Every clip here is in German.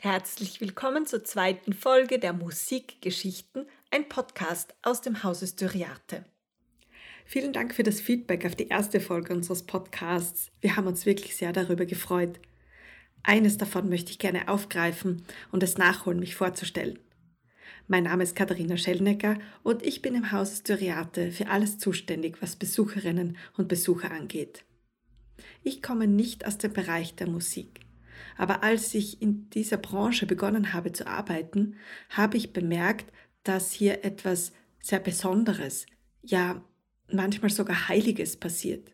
Herzlich willkommen zur zweiten Folge der Musikgeschichten, ein Podcast aus dem Hause Styriate. Vielen Dank für das Feedback auf die erste Folge unseres Podcasts. Wir haben uns wirklich sehr darüber gefreut. Eines davon möchte ich gerne aufgreifen und es nachholen, mich vorzustellen. Mein Name ist Katharina Schellnecker und ich bin im Hause Styriate für alles zuständig, was Besucherinnen und Besucher angeht. Ich komme nicht aus dem Bereich der Musik. Aber als ich in dieser Branche begonnen habe zu arbeiten, habe ich bemerkt, dass hier etwas sehr Besonderes, ja manchmal sogar Heiliges passiert.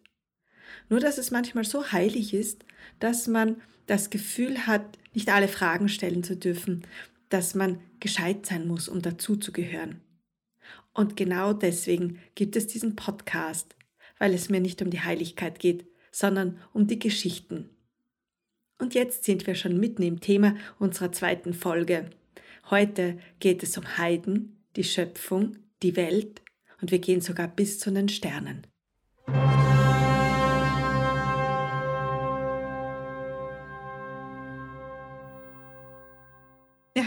Nur dass es manchmal so heilig ist, dass man das Gefühl hat, nicht alle Fragen stellen zu dürfen, dass man gescheit sein muss, um dazuzugehören. Und genau deswegen gibt es diesen Podcast, weil es mir nicht um die Heiligkeit geht, sondern um die Geschichten, und jetzt sind wir schon mitten im Thema unserer zweiten Folge. Heute geht es um Heiden, die Schöpfung, die Welt und wir gehen sogar bis zu den Sternen.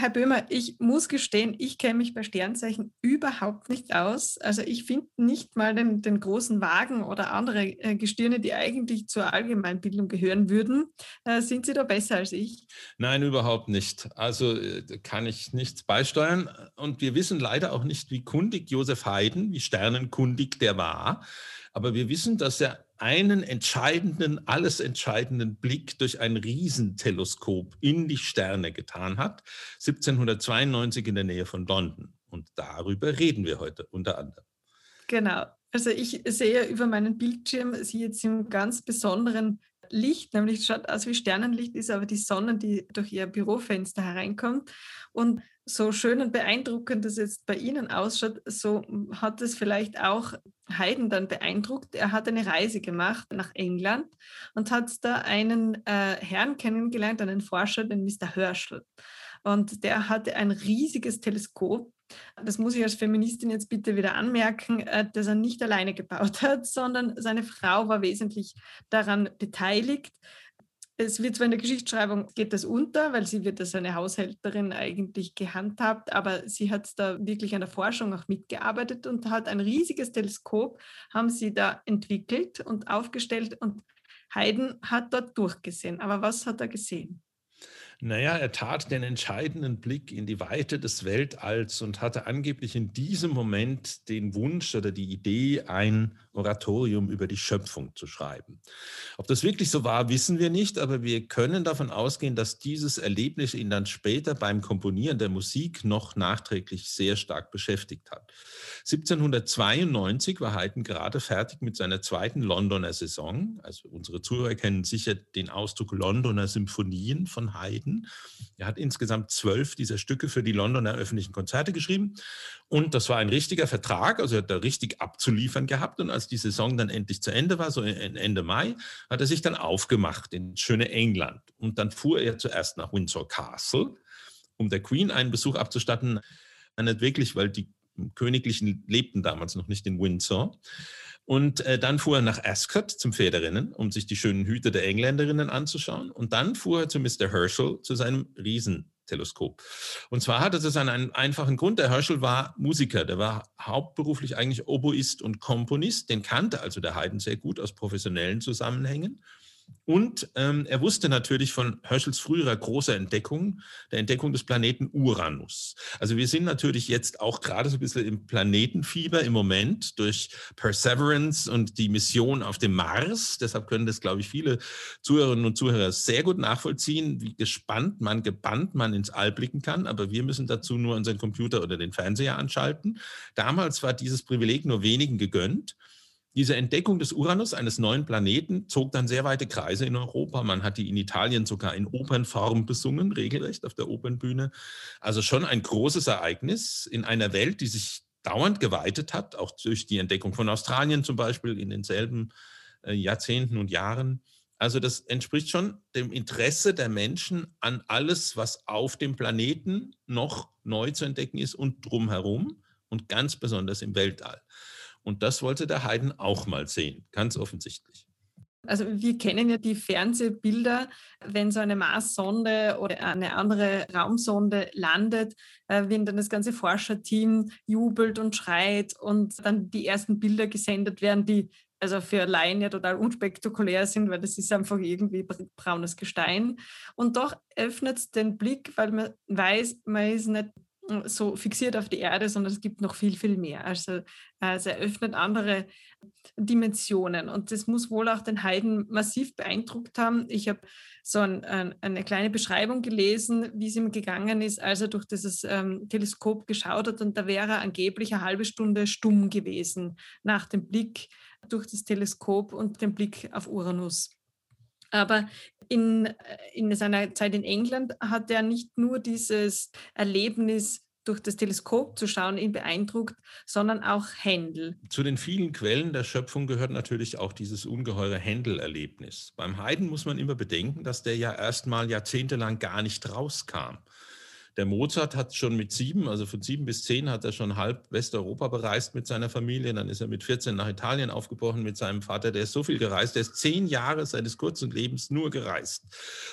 Herr Böhmer, ich muss gestehen, ich kenne mich bei Sternzeichen überhaupt nicht aus. Also ich finde nicht mal den, den, großen Wagen oder andere äh, Gestirne, die eigentlich zur Allgemeinbildung gehören würden. Äh, sind Sie da besser als ich? Nein, überhaupt nicht. Also äh, kann ich nichts beisteuern. Und wir wissen leider auch nicht, wie kundig Josef Haydn, wie sternenkundig der war. Aber wir wissen, dass er einen entscheidenden, alles entscheidenden Blick durch ein Riesenteleskop in die Sterne getan hat, 1792 in der Nähe von London. Und darüber reden wir heute unter anderem. Genau. Also ich sehe über meinen Bildschirm Sie jetzt im ganz besonderen Licht, nämlich schaut aus wie Sternenlicht, ist aber die Sonne, die durch ihr Bürofenster hereinkommt. Und so schön und beeindruckend das jetzt bei Ihnen ausschaut, so hat es vielleicht auch Haydn dann beeindruckt. Er hat eine Reise gemacht nach England und hat da einen äh, Herrn kennengelernt, einen Forscher, den Mr. Herschel. Und der hatte ein riesiges Teleskop. Das muss ich als Feministin jetzt bitte wieder anmerken, äh, dass er nicht alleine gebaut hat, sondern seine Frau war wesentlich daran beteiligt. Es wird zwar in der Geschichtsschreibung geht das unter, weil sie wird als eine Haushälterin eigentlich gehandhabt, aber sie hat da wirklich an der Forschung auch mitgearbeitet und hat ein riesiges Teleskop, haben sie da entwickelt und aufgestellt und Haydn hat dort durchgesehen. Aber was hat er gesehen? Naja, er tat den entscheidenden Blick in die Weite des Weltalls und hatte angeblich in diesem Moment den Wunsch oder die Idee, ein Oratorium über die Schöpfung zu schreiben. Ob das wirklich so war, wissen wir nicht, aber wir können davon ausgehen, dass dieses Erlebnis ihn dann später beim Komponieren der Musik noch nachträglich sehr stark beschäftigt hat. 1792 war Haydn gerade fertig mit seiner zweiten Londoner Saison. Also unsere Zuhörer kennen sicher den Ausdruck Londoner Symphonien von Haydn. Er hat insgesamt zwölf dieser Stücke für die Londoner öffentlichen Konzerte geschrieben. Und das war ein richtiger Vertrag, also er hat da richtig abzuliefern gehabt. Und als die Saison dann endlich zu Ende war, so Ende Mai, hat er sich dann aufgemacht in schöne England. Und dann fuhr er zuerst nach Windsor Castle, um der Queen einen Besuch abzustatten. Nicht wirklich, weil die Königlichen lebten damals noch nicht in Windsor. Und äh, dann fuhr er nach Ascot zum Pferderennen, um sich die schönen Hüte der Engländerinnen anzuschauen. Und dann fuhr er zu Mr. Herschel, zu seinem Riesenteleskop. Und zwar hatte das einen einfachen Grund. Der Herschel war Musiker, der war hauptberuflich eigentlich Oboist und Komponist. Den kannte also der Haydn sehr gut aus professionellen Zusammenhängen. Und ähm, er wusste natürlich von Herschels früherer großer Entdeckung, der Entdeckung des Planeten Uranus. Also wir sind natürlich jetzt auch gerade so ein bisschen im Planetenfieber im Moment durch Perseverance und die Mission auf dem Mars. Deshalb können das, glaube ich, viele Zuhörerinnen und Zuhörer sehr gut nachvollziehen, wie gespannt man, gebannt man ins All blicken kann. Aber wir müssen dazu nur unseren Computer oder den Fernseher anschalten. Damals war dieses Privileg nur wenigen gegönnt. Diese Entdeckung des Uranus, eines neuen Planeten, zog dann sehr weite Kreise in Europa. Man hat die in Italien sogar in Opernform besungen, regelrecht auf der Opernbühne. Also schon ein großes Ereignis in einer Welt, die sich dauernd geweitet hat, auch durch die Entdeckung von Australien zum Beispiel in denselben äh, Jahrzehnten und Jahren. Also das entspricht schon dem Interesse der Menschen an alles, was auf dem Planeten noch neu zu entdecken ist und drumherum und ganz besonders im Weltall. Und das wollte der Haydn auch mal sehen, ganz offensichtlich. Also wir kennen ja die Fernsehbilder, wenn so eine Marssonde oder eine andere Raumsonde landet, äh, wenn dann das ganze Forscherteam jubelt und schreit und dann die ersten Bilder gesendet werden, die also für Laien ja total unspektakulär sind, weil das ist einfach irgendwie braunes Gestein. Und doch öffnet es den Blick, weil man weiß, man ist nicht so fixiert auf die Erde, sondern es gibt noch viel, viel mehr. Also, also er öffnet andere Dimensionen und das muss wohl auch den Heiden massiv beeindruckt haben. Ich habe so ein, ein, eine kleine Beschreibung gelesen, wie es ihm gegangen ist, als er durch dieses ähm, Teleskop geschaut hat und da wäre er angeblich eine halbe Stunde stumm gewesen nach dem Blick durch das Teleskop und dem Blick auf Uranus. Aber in, äh, in seiner Zeit in England hat er nicht nur dieses Erlebnis durch das Teleskop zu schauen, ihn beeindruckt, sondern auch Händel. Zu den vielen Quellen der Schöpfung gehört natürlich auch dieses ungeheure Händel-Erlebnis. Beim Haydn muss man immer bedenken, dass der ja erst mal jahrzehntelang gar nicht rauskam. Der Mozart hat schon mit sieben, also von sieben bis zehn, hat er schon halb Westeuropa bereist mit seiner Familie. Dann ist er mit 14 nach Italien aufgebrochen mit seinem Vater. Der ist so viel gereist. Der ist zehn Jahre seines kurzen Lebens nur gereist.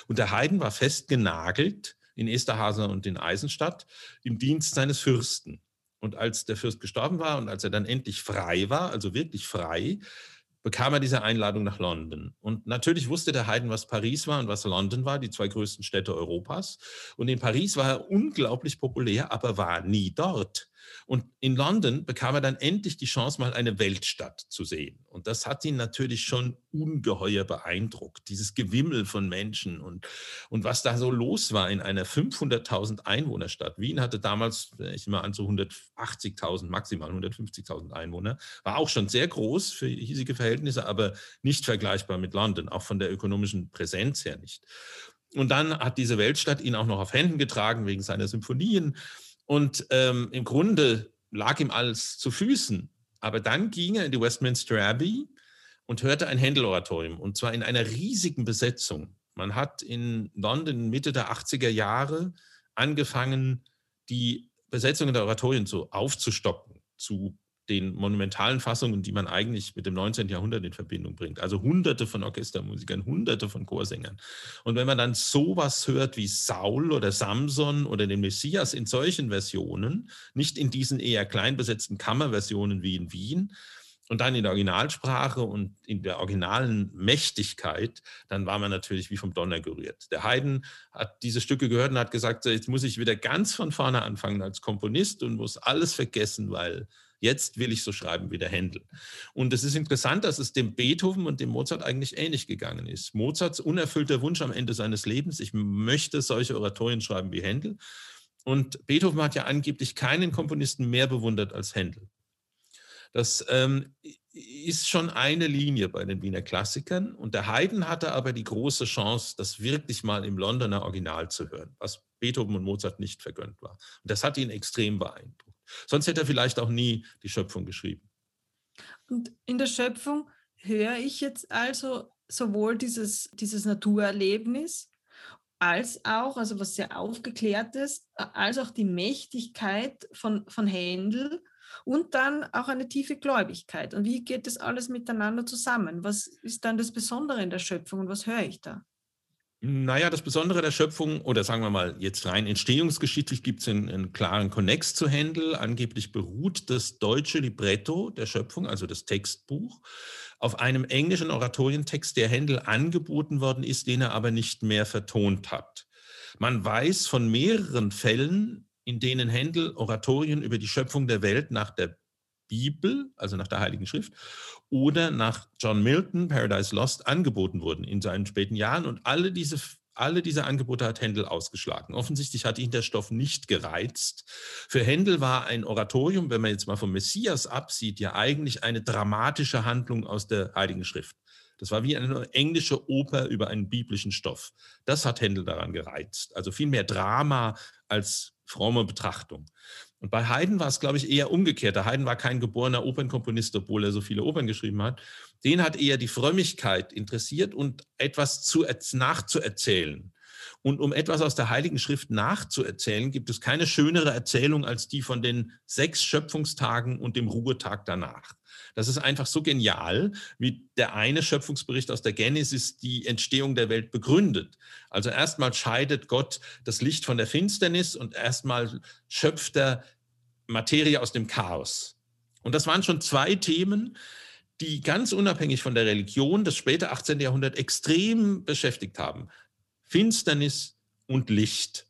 Und der Haydn war fest genagelt in Esterhaser und in Eisenstadt im Dienst seines Fürsten. Und als der Fürst gestorben war und als er dann endlich frei war, also wirklich frei, bekam er diese Einladung nach London. Und natürlich wusste der Haydn, was Paris war und was London war, die zwei größten Städte Europas. Und in Paris war er unglaublich populär, aber war nie dort. Und in London bekam er dann endlich die Chance, mal eine Weltstadt zu sehen. Und das hat ihn natürlich schon ungeheuer beeindruckt, dieses Gewimmel von Menschen und, und was da so los war in einer 500.000 Einwohnerstadt. Wien hatte damals, ich nehme an, so 180.000, maximal 150.000 Einwohner. War auch schon sehr groß für hiesige Verhältnisse, aber nicht vergleichbar mit London, auch von der ökonomischen Präsenz her nicht. Und dann hat diese Weltstadt ihn auch noch auf Händen getragen wegen seiner Symphonien. Und ähm, im Grunde lag ihm alles zu Füßen. Aber dann ging er in die Westminster Abbey und hörte ein Händel-Oratorium, und zwar in einer riesigen Besetzung. Man hat in London Mitte der 80er Jahre angefangen, die Besetzungen der Oratorien so aufzustocken, zu den monumentalen Fassungen, die man eigentlich mit dem 19. Jahrhundert in Verbindung bringt. Also hunderte von Orchestermusikern, hunderte von Chorsängern. Und wenn man dann sowas hört wie Saul oder Samson oder den Messias in solchen Versionen, nicht in diesen eher klein besetzten Kammerversionen wie in Wien, und dann in der Originalsprache und in der originalen Mächtigkeit, dann war man natürlich wie vom Donner gerührt. Der Haydn hat diese Stücke gehört und hat gesagt, jetzt muss ich wieder ganz von vorne anfangen als Komponist und muss alles vergessen, weil Jetzt will ich so schreiben wie der Händel. Und es ist interessant, dass es dem Beethoven und dem Mozart eigentlich ähnlich gegangen ist. Mozarts unerfüllter Wunsch am Ende seines Lebens, ich möchte solche Oratorien schreiben wie Händel. Und Beethoven hat ja angeblich keinen Komponisten mehr bewundert als Händel. Das ähm, ist schon eine Linie bei den Wiener Klassikern. Und der Haydn hatte aber die große Chance, das wirklich mal im Londoner Original zu hören, was Beethoven und Mozart nicht vergönnt war. Und das hat ihn extrem beeindruckt. Sonst hätte er vielleicht auch nie die Schöpfung geschrieben. Und in der Schöpfung höre ich jetzt also sowohl dieses, dieses Naturerlebnis als auch, also was sehr aufgeklärt ist, als auch die Mächtigkeit von, von Händel und dann auch eine tiefe Gläubigkeit. Und wie geht das alles miteinander zusammen? Was ist dann das Besondere in der Schöpfung und was höre ich da? Naja, das Besondere der Schöpfung, oder sagen wir mal jetzt rein entstehungsgeschichtlich, gibt es einen, einen, klaren Konnex zu Händel. Angeblich beruht das deutsche Libretto der Schöpfung, also das Textbuch, auf einem englischen Oratorientext, der Händel angeboten worden ist, den er aber nicht mehr vertont hat. Man weiß von mehreren Fällen, in denen Händel Oratorien über die Schöpfung der Welt nach der Bibel, also nach der Heiligen Schrift, oder nach John Milton, Paradise Lost, angeboten wurden in seinen späten Jahren. Und alle diese, alle diese Angebote hat Händel ausgeschlagen. Offensichtlich hat ihn der Stoff nicht gereizt. Für Händel war ein Oratorium, wenn man jetzt mal vom Messias absieht, ja eigentlich eine dramatische Handlung aus der Heiligen Schrift. Das war wie eine englische Oper über einen biblischen Stoff. Das hat Händel daran gereizt. Also viel mehr Drama als fromme Betrachtung. Und bei Haydn war es, glaube ich, eher umgekehrt. Der Haydn war kein geborener Opernkomponist, obwohl er so viele Opern geschrieben hat. Den hat eher die Frömmigkeit interessiert und etwas zu, nachzuerzählen. Und um etwas aus der Heiligen Schrift nachzuerzählen, gibt es keine schönere Erzählung als die von den sechs Schöpfungstagen und dem Ruhetag danach. Das ist einfach so genial, wie der eine Schöpfungsbericht aus der Genesis die Entstehung der Welt begründet. Also erstmal scheidet Gott das Licht von der Finsternis und erstmal schöpft er Materie aus dem Chaos. Und das waren schon zwei Themen, die ganz unabhängig von der Religion das späte 18. Jahrhundert extrem beschäftigt haben. Finsternis und Licht.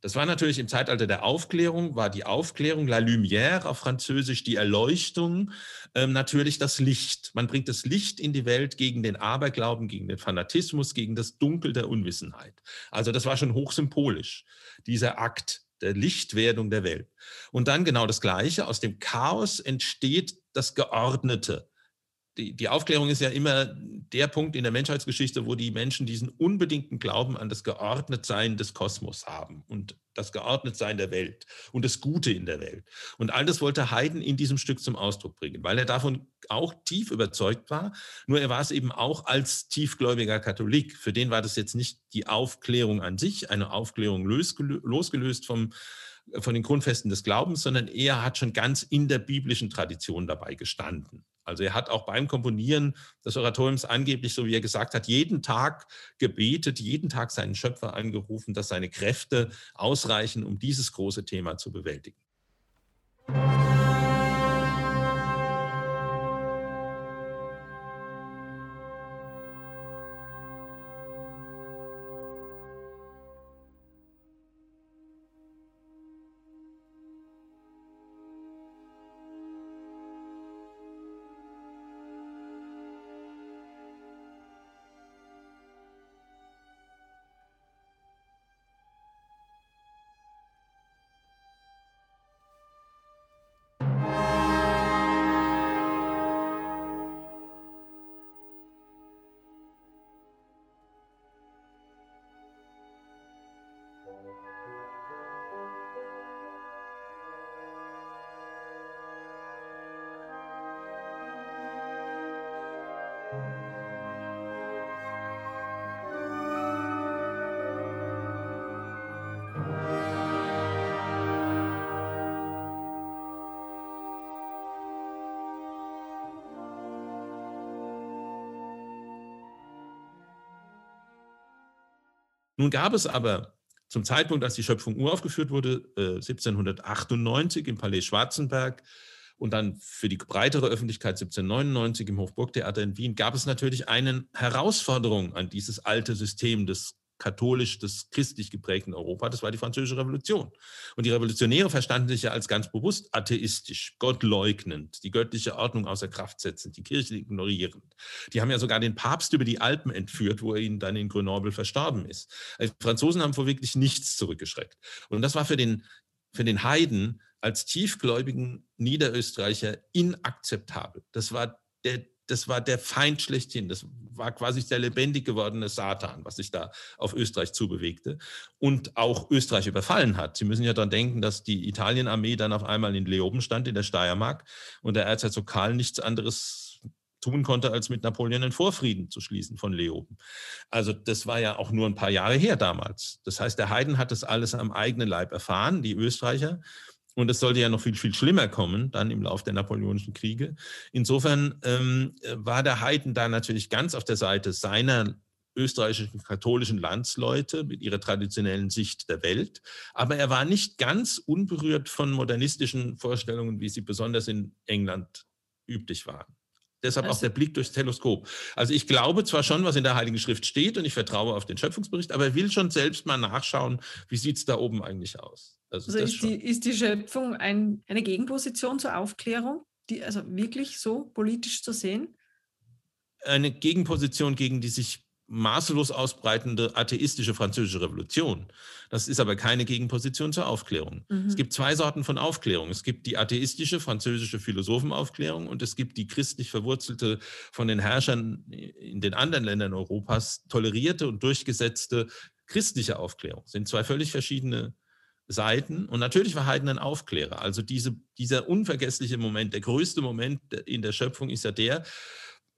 Das war natürlich im Zeitalter der Aufklärung, war die Aufklärung, la lumière auf Französisch, die Erleuchtung, ähm, natürlich das Licht. Man bringt das Licht in die Welt gegen den Aberglauben, gegen den Fanatismus, gegen das Dunkel der Unwissenheit. Also das war schon hochsymbolisch, dieser Akt der Lichtwerdung der Welt. Und dann genau das Gleiche, aus dem Chaos entsteht das Geordnete die, die Aufklärung ist ja immer der Punkt in der Menschheitsgeschichte, wo die Menschen diesen unbedingten Glauben an das Geordnetsein des Kosmos haben und das Geordnetsein der Welt und das Gute in der Welt. Und all das wollte Haydn in diesem Stück zum Ausdruck bringen, weil er davon auch tief überzeugt war. Nur er war es eben auch als tiefgläubiger Katholik. Für den war das jetzt nicht die Aufklärung an sich, eine Aufklärung losgelöst vom von den Grundfesten des Glaubens, sondern er hat schon ganz in der biblischen Tradition dabei gestanden. Also er hat auch beim Komponieren des Oratoriums angeblich, so wie er gesagt hat, jeden Tag gebetet, jeden Tag seinen Schöpfer angerufen, dass seine Kräfte ausreichen, um dieses große Thema zu bewältigen. Nun gab es aber zum Zeitpunkt, als die Schöpfung uraufgeführt wurde, 1798 äh, im Palais Schwarzenberg und dann für die breitere Öffentlichkeit 1799 im Hofburgtheater in Wien, gab es natürlich eine Herausforderung an dieses alte System des katholisch, des christlich geprägten Europa, das war die Französische Revolution. Und die Revolutionäre verstanden sich ja als ganz bewusst atheistisch, gottleugnend, die göttliche Ordnung außer Kraft setzend, die Kirche ignorierend. Die haben ja sogar den Papst über die Alpen entführt, wo er ihnen dann in Grenoble verstorben ist. Also die Franzosen haben vor wirklich nichts zurückgeschreckt. Und das war für den, für den Heiden als tiefgläubigen Niederösterreicher inakzeptabel. Das war der das war der Feind schlechthin. Das war quasi der lebendig gewordene Satan, was sich da auf Österreich zubewegte und auch Österreich überfallen hat. Sie müssen ja daran denken, dass die Italienarmee dann auf einmal in Leoben stand, in der Steiermark, und der Erzherzog Karl nichts anderes tun konnte, als mit Napoleon einen Vorfrieden zu schließen von Leoben. Also das war ja auch nur ein paar Jahre her damals. Das heißt, der Heiden hat das alles am eigenen Leib erfahren, die Österreicher. Und es sollte ja noch viel, viel schlimmer kommen, dann im Laufe der napoleonischen Kriege. Insofern ähm, war der Haydn da natürlich ganz auf der Seite seiner österreichischen katholischen Landsleute mit ihrer traditionellen Sicht der Welt. Aber er war nicht ganz unberührt von modernistischen Vorstellungen, wie sie besonders in England üblich waren. Deshalb also, auch der Blick durchs Teleskop. Also ich glaube zwar schon, was in der Heiligen Schrift steht und ich vertraue auf den Schöpfungsbericht, aber er will schon selbst mal nachschauen, wie sieht es da oben eigentlich aus. Also, also ist, die, ist, die, Schöpfung ein, eine Gegenposition zur Aufklärung, die also wirklich so politisch zu sehen? Eine Gegenposition gegen die sich maßlos ausbreitende atheistische französische Revolution. Das ist aber keine Gegenposition zur Aufklärung. Mhm. Es gibt zwei Sorten von Aufklärung. Es gibt die atheistische französische Philosophenaufklärung und es gibt die christlich verwurzelte, von den Herrschern in den anderen Ländern Europas tolerierte und durchgesetzte christliche Aufklärung. Das sind zwei völlig verschiedene Seiten. Und natürlich war Haydn ein Aufklärer. Also diese, dieser unvergessliche Moment, der größte Moment in der Schöpfung ist ja der,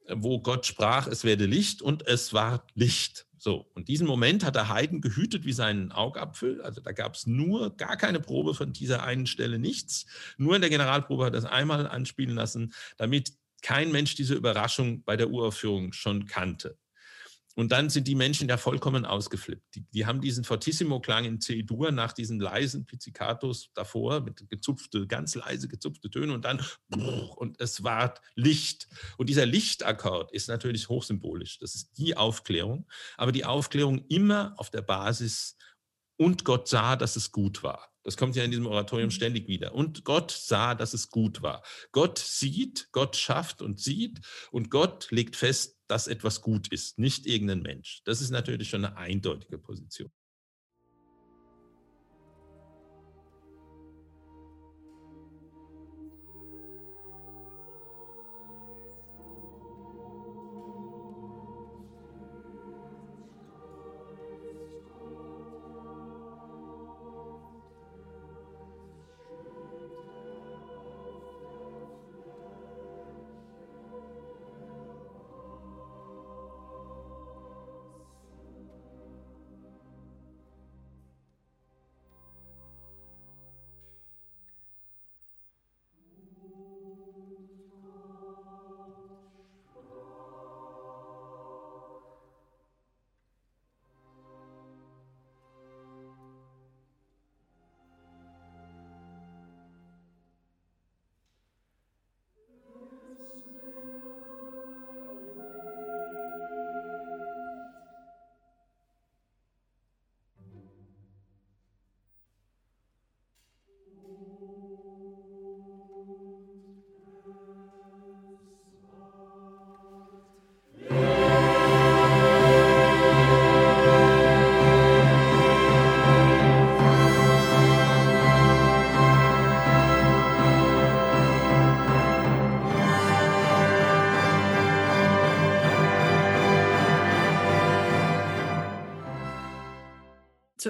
wo Gott sprach, es werde Licht und es war Licht. So, und diesen Moment hat der Haydn gehütet wie seinen Augapfel. Also da gab es nur gar keine Probe von dieser einen Stelle, nichts. Nur in der Generalprobe hat er es einmal anspielen lassen, damit kein Mensch diese Überraschung bei der Uraufführung schon kannte. Und dann sind die Menschen ja vollkommen ausgeflippt. Die, die haben diesen Fortissimo-Klang in C-Dur nach diesen leisen Pizzicatos davor mit gezupfte, ganz leise gezupfte Töne und dann und es war Licht. Und dieser Lichtakkord ist natürlich hochsymbolisch. Das ist die Aufklärung. Aber die Aufklärung immer auf der Basis und Gott sah, dass es gut war. Das kommt ja in diesem Oratorium mhm. ständig wieder. Und Gott sah, dass es gut war. Gott sieht, Gott schafft und sieht und Gott legt fest, dass etwas gut ist, nicht irgendein Mensch. Das ist natürlich schon eine eindeutige Position.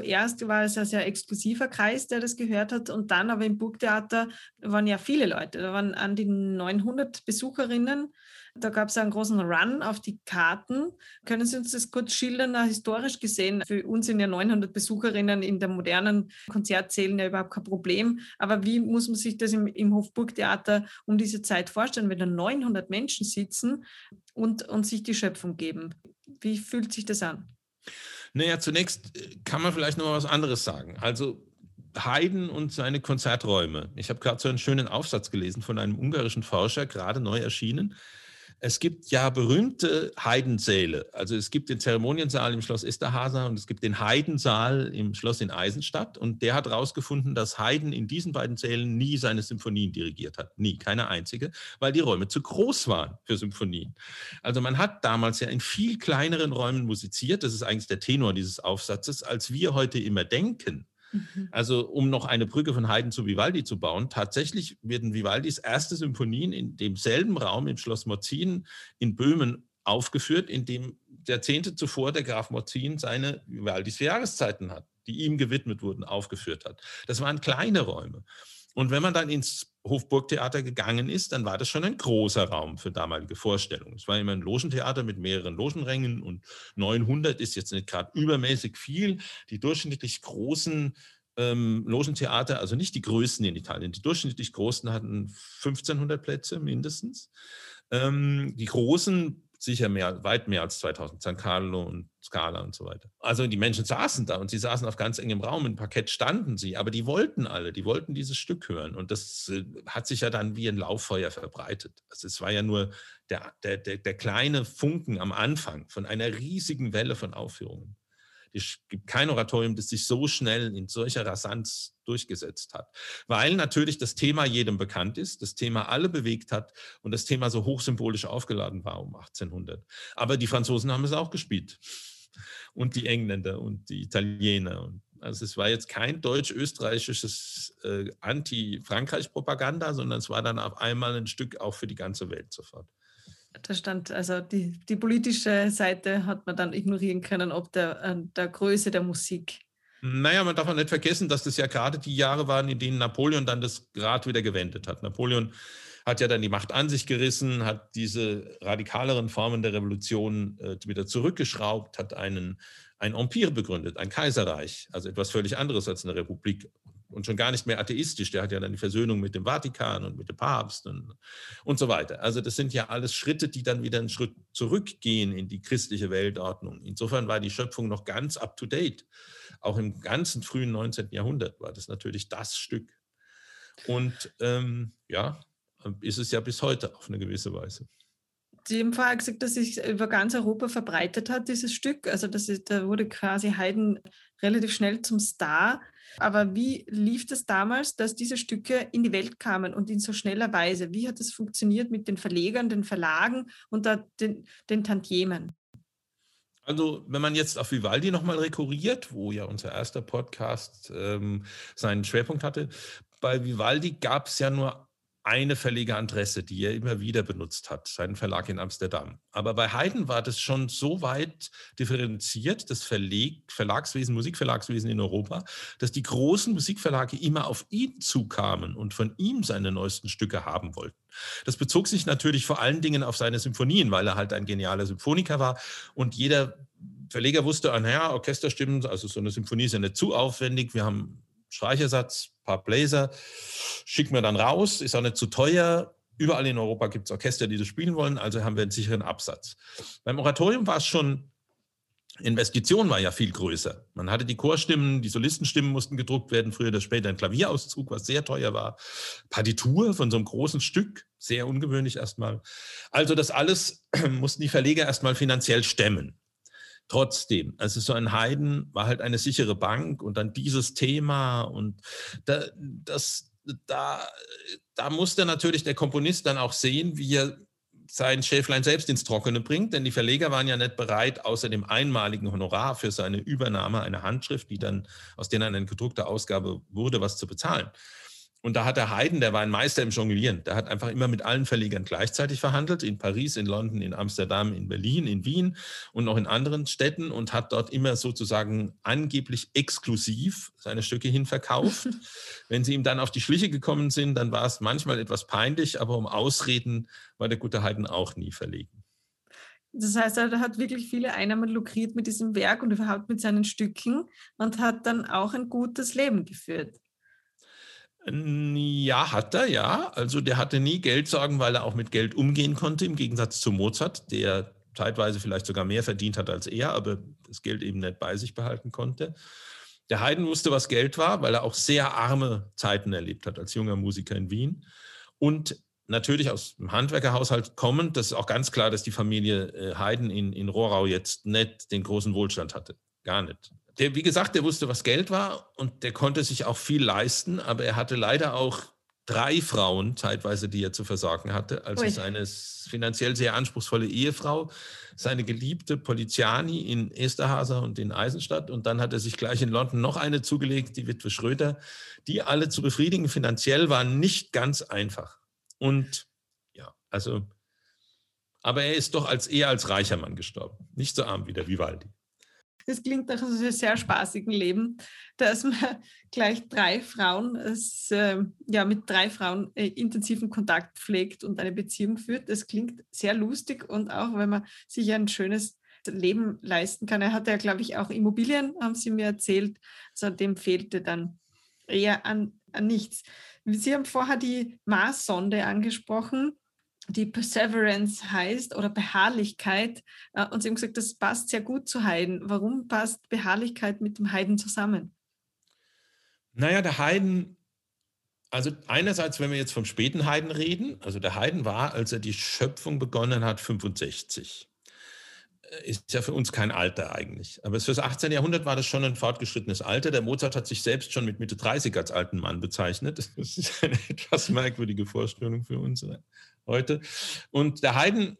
Zuerst war es ein sehr exklusiver Kreis, der das gehört hat. Und dann aber im Burgtheater waren ja viele Leute. Da waren an die 900 Besucherinnen. Da gab es einen großen Run auf die Karten. Können Sie uns das kurz schildern? Historisch gesehen, für uns sind ja 900 Besucherinnen in der modernen Konzertsälen ja überhaupt kein Problem. Aber wie muss man sich das im, im Hofburgtheater um diese Zeit vorstellen, wenn da 900 Menschen sitzen und, und sich die Schöpfung geben? Wie fühlt sich das an? Naja, zunächst äh, kann man vielleicht noch mal was anderes sagen. Also Haydn und seine Konzerträume. Ich habe gerade so einen schönen Aufsatz gelesen von einem ungarischen Forscher, gerade neu erschienen. Es gibt ja berühmte Heidensäle. Also es gibt den Zeremoniensaal im Schloss Esterhazy und es gibt den Heidensaal im Schloss in Eisenstadt. Und der hat herausgefunden, dass Haydn in diesen beiden Sälen nie seine Symphonien dirigiert hat. Nie, keine einzige, weil die Räume zu groß waren für Symphonien. Also man hat damals ja in viel kleineren Räumen musiziert. Das ist eigentlich der Tenor dieses Aufsatzes, als wir heute immer denken. Mhm. Also um noch eine Brücke von Haydn zu Vivaldi zu bauen, tatsächlich werden Vivaldis erste Symphonien in demselben Raum im Schloss Morzin in Böhmen aufgeführt, in dem Jahrzehnte zuvor der Graf Morzin seine Vivaldis vier Jahreszeiten hat, die ihm gewidmet wurden, aufgeführt hat. Das waren kleine Räume. Und wenn man dann ins Hofburgtheater gegangen ist, dann war das schon ein großer Raum für damalige Vorstellungen. Es war immer ein Logentheater mit mehreren Logenrängen und 900 ist jetzt nicht gerade übermäßig viel. Die durchschnittlich großen ähm, Logentheater, also nicht die größten in Italien, die durchschnittlich großen hatten 1500 Plätze mindestens. Ähm, die großen sicher mehr, weit mehr als 2000, San Carlo und Scala und so weiter. Also die Menschen saßen da und sie saßen auf ganz engem Raum, im Parkett standen sie, aber die wollten alle, die wollten dieses Stück hören und das äh, hat sich ja dann wie ein Lauffeuer verbreitet. Also es war ja nur der, der, der, der kleine Funken am Anfang von einer riesigen Welle von Aufführungen. Es gibt kein Oratorium, das sich so schnell in solcher Rasanz durchgesetzt hat. Weil natürlich das Thema jedem bekannt ist, das Thema alle bewegt hat und das Thema so hochsymbolisch aufgeladen war um 1800. Aber die Franzosen haben es auch gespielt. Und die Engländer und die Italiener. Also es war jetzt kein deutsch-österreichisches äh, Anti-Frankreich-Propaganda, sondern es war dann auf einmal ein Stück auch für die ganze Welt sofort da stand, also die, die politische Seite hat man dann ignorieren können, ob der, äh, der Größe der Musik. Naja, man darf auch nicht vergessen, dass das ja gerade die Jahre waren, in denen Napoleon dann das Rad wieder gewendet hat. Napoleon hat ja dann die Macht an sich gerissen, hat diese radikaleren Formen der Revolution äh, wieder zurückgeschraubt, hat einen, ein Empire begründet, ein Kaiserreich, also etwas völlig anderes als eine Republik und schon gar nicht mehr atheistisch. Der hat ja dann die Versöhnung mit dem Vatikan und mit dem Papst und, und so weiter. Also das sind ja alles Schritte, die dann wieder einen Schritt zurückgehen in die christliche Weltordnung. Insofern war die Schöpfung noch ganz up-to-date. Auch im ganzen frühen 19. Jahrhundert war das natürlich das Stück. Und ähm, ja, ist es ja bis heute auf eine gewisse Weise. Haben vorher gesagt, dass sich über ganz Europa verbreitet hat, dieses Stück. Also das ist, da wurde quasi Haydn relativ schnell zum Star. Aber wie lief das damals, dass diese Stücke in die Welt kamen und in so schneller Weise? Wie hat das funktioniert mit den Verlegern, den Verlagen und den, den Tantiemen? Also, wenn man jetzt auf Vivaldi nochmal rekurriert, wo ja unser erster Podcast ähm, seinen Schwerpunkt hatte, bei Vivaldi gab es ja nur eine Verlegeradresse, die er immer wieder benutzt hat, seinen Verlag in Amsterdam. Aber bei Haydn war das schon so weit differenziert, das Verleg, Verlagswesen, Musikverlagswesen in Europa, dass die großen Musikverlage immer auf ihn zukamen und von ihm seine neuesten Stücke haben wollten. Das bezog sich natürlich vor allen Dingen auf seine Symphonien, weil er halt ein genialer Symphoniker war und jeder Verleger wusste, ah, naja, Orchesterstimmen, also so eine Symphonie ist ja nicht zu aufwendig, wir haben Streichersatz, paar Bläser, schicken wir dann raus, ist auch nicht zu teuer. Überall in Europa gibt es Orchester, die das spielen wollen, also haben wir einen sicheren Absatz. Beim Oratorium war es schon, Investition war ja viel größer. Man hatte die Chorstimmen, die Solistenstimmen mussten gedruckt werden, früher oder später ein Klavierauszug, was sehr teuer war. Partitur von so einem großen Stück, sehr ungewöhnlich erstmal. Also das alles mussten die Verleger erstmal finanziell stemmen. Trotzdem, also so ein Heiden war halt eine sichere Bank und dann dieses Thema und da, das, da, da musste natürlich der Komponist dann auch sehen, wie er sein Schäflein selbst ins Trockene bringt, denn die Verleger waren ja nicht bereit, außer dem einmaligen Honorar für seine Übernahme einer Handschrift, die dann aus der eine gedruckte Ausgabe wurde, was zu bezahlen. Und da hat der Haydn, der war ein Meister im Jonglieren. Der hat einfach immer mit allen Verlegern gleichzeitig verhandelt, in Paris, in London, in Amsterdam, in Berlin, in Wien und noch in anderen Städten und hat dort immer sozusagen angeblich exklusiv seine Stücke hinverkauft. Wenn sie ihm dann auf die Schliche gekommen sind, dann war es manchmal etwas peinlich, aber um Ausreden war der gute Haydn auch nie verlegen. Das heißt, er hat wirklich viele Einnahmen lukriert mit diesem Werk und überhaupt mit seinen Stücken und hat dann auch ein gutes Leben geführt. Ja, hat er, ja. Also der hatte nie Geldsorgen, weil er auch mit Geld umgehen konnte, im Gegensatz zu Mozart, der zeitweise vielleicht sogar mehr verdient hat als er, aber das Geld eben nicht bei sich behalten konnte. Der Haydn wusste, was Geld war, weil er auch sehr arme Zeiten erlebt hat als junger Musiker in Wien. Und natürlich aus dem Handwerkerhaushalt kommend, das ist auch ganz klar, dass die Familie äh, Haydn in, in Rohrau jetzt nicht den großen Wohlstand hatte. Gar nicht der, wie gesagt, der wusste, was Geld war und der konnte sich auch viel leisten, aber er hatte leider auch drei Frauen zeitweise, die er zu versorgen hatte. Also Ui. seine finanziell sehr anspruchsvolle Ehefrau, seine geliebte Poliziani in Esterhaser und in Eisenstadt. Und dann hat er sich gleich in London noch eine zugelegt, die Witwe Schröder. Die alle zu befriedigen finanziell waren nicht ganz einfach. Und ja, also, aber er ist doch als eher als reicher Mann gestorben. Nicht so arm wie der Vivaldi. Das klingt nach einem sehr spaßigen Leben, dass man gleich drei Frauen, es, äh, ja, mit drei Frauen äh, intensiven Kontakt pflegt und eine Beziehung führt. Das klingt sehr lustig und auch, wenn man sich ein schönes Leben leisten kann. Er hatte ja, glaube ich, auch Immobilien, haben Sie mir erzählt. Also dem fehlte dann eher an, an nichts. Sie haben vorher die Marssonde angesprochen die Perseverance heißt oder Beharrlichkeit. Äh, und Sie haben gesagt, das passt sehr gut zu Haydn. Warum passt Beharrlichkeit mit dem Haydn zusammen? Naja, der Haydn, also einerseits, wenn wir jetzt vom späten Haydn reden, also der Haydn war, als er die Schöpfung begonnen hat, 65 äh, ist ja für uns kein Alter eigentlich. Aber für das 18. Jahrhundert war das schon ein fortgeschrittenes Alter. Der Mozart hat sich selbst schon mit Mitte 30 als alten Mann bezeichnet. Das ist eine etwas merkwürdige Vorstellung für uns heute. Und der Haydn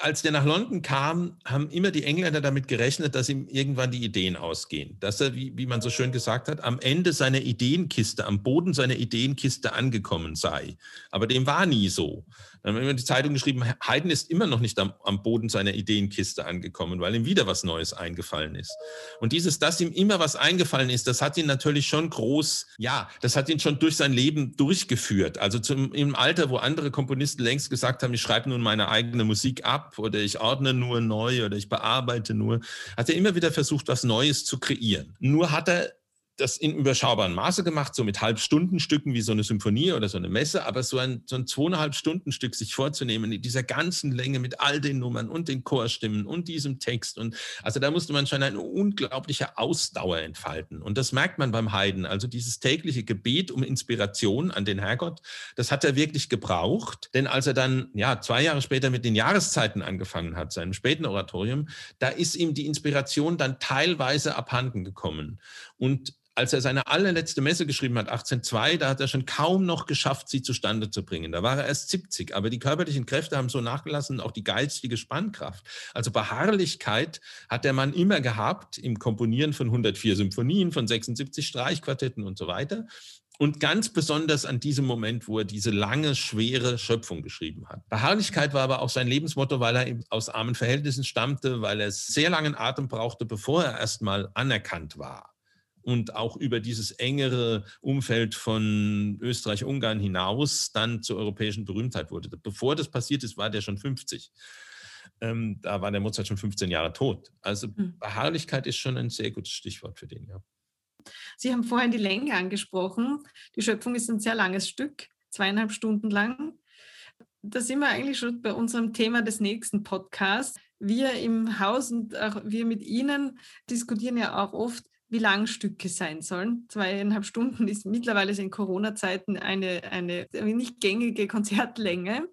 als der nach London kam, haben immer die Engländer damit gerechnet, dass ihm irgendwann die Ideen ausgehen. Dass er, wie, wie man so schön gesagt hat, am Ende seiner Ideenkiste, am Boden seiner Ideenkiste angekommen sei. Aber dem war nie so. Dann haben wir die Zeitung geschrieben, Haydn ist immer noch nicht am, am, Boden seiner Ideenkiste angekommen, weil ihm wieder was Neues eingefallen ist. Und dieses, dass ihm immer was eingefallen ist, das hat ihn natürlich schon groß, ja, das hat ihn schon durch sein Leben durchgeführt. Also zum, im Alter, wo andere Komponisten längst gesagt haben, ich schreibe nun meine eigene Musik ab oder ich ordne nur neu oder ich bearbeite nur, hat er immer wieder versucht, was Neues zu kreieren. Nur hat er das in überschaubaren Maße gemacht, so mit Halbstundenstücken wie so eine Symphonie oder so eine Messe, aber so ein, so ein zweieinhalb Stundenstück sich vorzunehmen in dieser ganzen Länge mit all den Nummern und den Chorstimmen und diesem Text und also da musste man schon eine unglaubliche Ausdauer entfalten. Und das merkt man beim Haydn, also dieses tägliche Gebet um Inspiration an den Herrgott, das hat er wirklich gebraucht, denn als er dann ja zwei Jahre später mit den Jahreszeiten angefangen hat, seinem späten Oratorium, da ist ihm die Inspiration dann teilweise abhanden gekommen und als er seine allerletzte Messe geschrieben hat, 1802, da hat er schon kaum noch geschafft, sie zustande zu bringen. Da war er erst 70, aber die körperlichen Kräfte haben so nachgelassen, auch die geistige Spannkraft. Also Beharrlichkeit hat der Mann immer gehabt im Komponieren von 104 Symphonien, von 76 Streichquartetten und so weiter. Und ganz besonders an diesem Moment, wo er diese lange, schwere Schöpfung geschrieben hat. Beharrlichkeit war aber auch sein Lebensmotto, weil er aus armen Verhältnissen stammte, weil er sehr langen Atem brauchte, bevor er erstmal anerkannt war und auch über dieses engere Umfeld von Österreich-Ungarn hinaus dann zur europäischen Berühmtheit wurde. Bevor das passiert ist, war der schon 50. Ähm, da war der Mozart schon 15 Jahre tot. Also hm. Beharrlichkeit ist schon ein sehr gutes Stichwort für den, ja. Sie haben vorhin die Länge angesprochen. Die Schöpfung ist ein sehr langes Stück, zweieinhalb Stunden lang. Da sind wir eigentlich schon bei unserem Thema des nächsten Podcasts. Wir im Haus und auch wir mit Ihnen diskutieren ja auch oft, wie lang Stücke sein sollen. Zweieinhalb Stunden ist mittlerweile in Corona-Zeiten eine, eine nicht gängige Konzertlänge.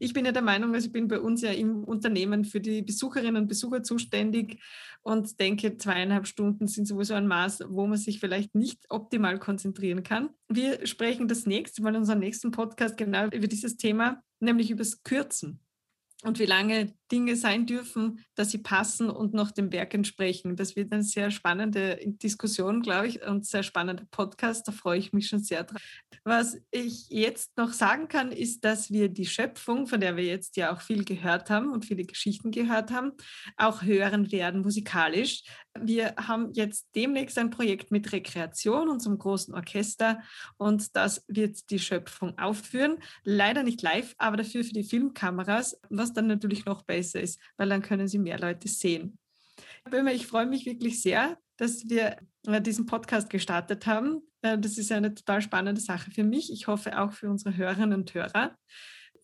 Ich bin ja der Meinung, also ich bin bei uns ja im Unternehmen für die Besucherinnen und Besucher zuständig und denke, zweieinhalb Stunden sind sowieso ein Maß, wo man sich vielleicht nicht optimal konzentrieren kann. Wir sprechen das nächste Mal in unserem nächsten Podcast genau über dieses Thema, nämlich über das Kürzen und wie lange Dinge sein dürfen, dass sie passen und noch dem Werk entsprechen. Das wird eine sehr spannende Diskussion, glaube ich, und sehr spannender Podcast. Da freue ich mich schon sehr drauf. Was ich jetzt noch sagen kann, ist, dass wir die Schöpfung, von der wir jetzt ja auch viel gehört haben und viele Geschichten gehört haben, auch hören werden musikalisch. Wir haben jetzt demnächst ein Projekt mit Rekreation, unserem großen Orchester, und das wird die Schöpfung aufführen. Leider nicht live, aber dafür für die Filmkameras, was dann natürlich noch besser ist, weil dann können sie mehr Leute sehen. Böhmer, ich freue mich wirklich sehr, dass wir äh, diesen Podcast gestartet haben. Äh, das ist eine total spannende Sache für mich. Ich hoffe auch für unsere Hörerinnen und Hörer.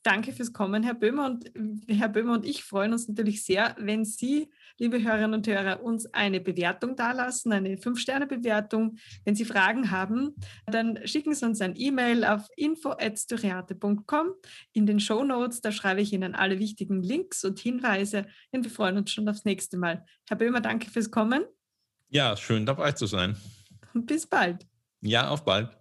Danke fürs Kommen, Herr Böhmer. Und Herr Böhmer und ich freuen uns natürlich sehr, wenn Sie, liebe Hörerinnen und Hörer, uns eine Bewertung dalassen, eine Fünf-Sterne-Bewertung. Wenn Sie Fragen haben, dann schicken Sie uns ein E-Mail auf info.styriate.com. In den Show Notes, da schreibe ich Ihnen alle wichtigen Links und Hinweise. Und wir freuen uns schon aufs nächste Mal. Herr Böhmer, danke fürs Kommen. Ja, schön dabei zu sein. Und bis bald. Ja, auf bald.